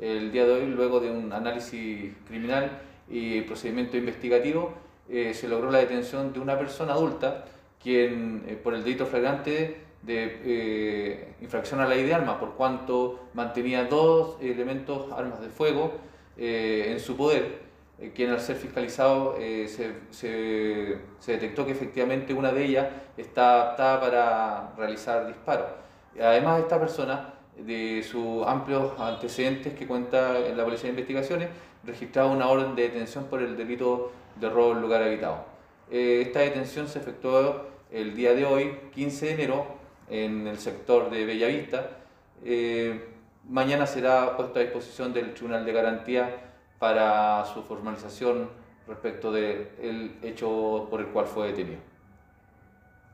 El día de hoy, luego de un análisis criminal y procedimiento investigativo, eh, se logró la detención de una persona adulta quien eh, por el delito flagrante de eh, infracción a la ley de armas, por cuanto mantenía dos elementos, armas de fuego, en su poder, quien al ser fiscalizado se, se, se, detectó que efectivamente una de ellas está apta para realizar disparos. Además, esta persona, de sus amplios antecedentes que cuenta en la Policía de Investigaciones, registraba una orden de detención por el delito de robo en lugar habitado. Eh, esta detención se efectuó el día de hoy, 15 de enero, en el sector de Bellavista. Eh, mañana será puesta a disposición del Tribunal de Garantía para su formalización respecto del hecho por el cual fue detenido.